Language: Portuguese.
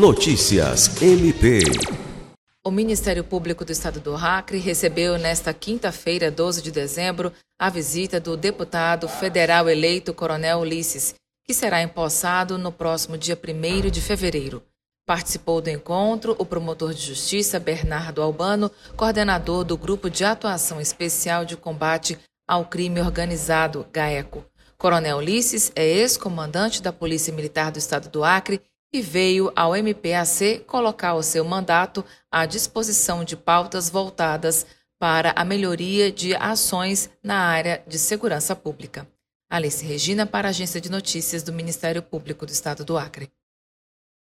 Notícias MP. O Ministério Público do Estado do Acre recebeu nesta quinta-feira, 12 de dezembro, a visita do deputado federal eleito Coronel Ulisses, que será empossado no próximo dia 1 de fevereiro. Participou do encontro o promotor de justiça Bernardo Albano, coordenador do Grupo de Atuação Especial de Combate ao Crime Organizado, GAECO. Coronel Ulisses é ex-comandante da Polícia Militar do Estado do Acre e veio ao MPAC colocar o seu mandato à disposição de pautas voltadas para a melhoria de ações na área de segurança pública. Alice Regina, para a Agência de Notícias do Ministério Público do Estado do Acre.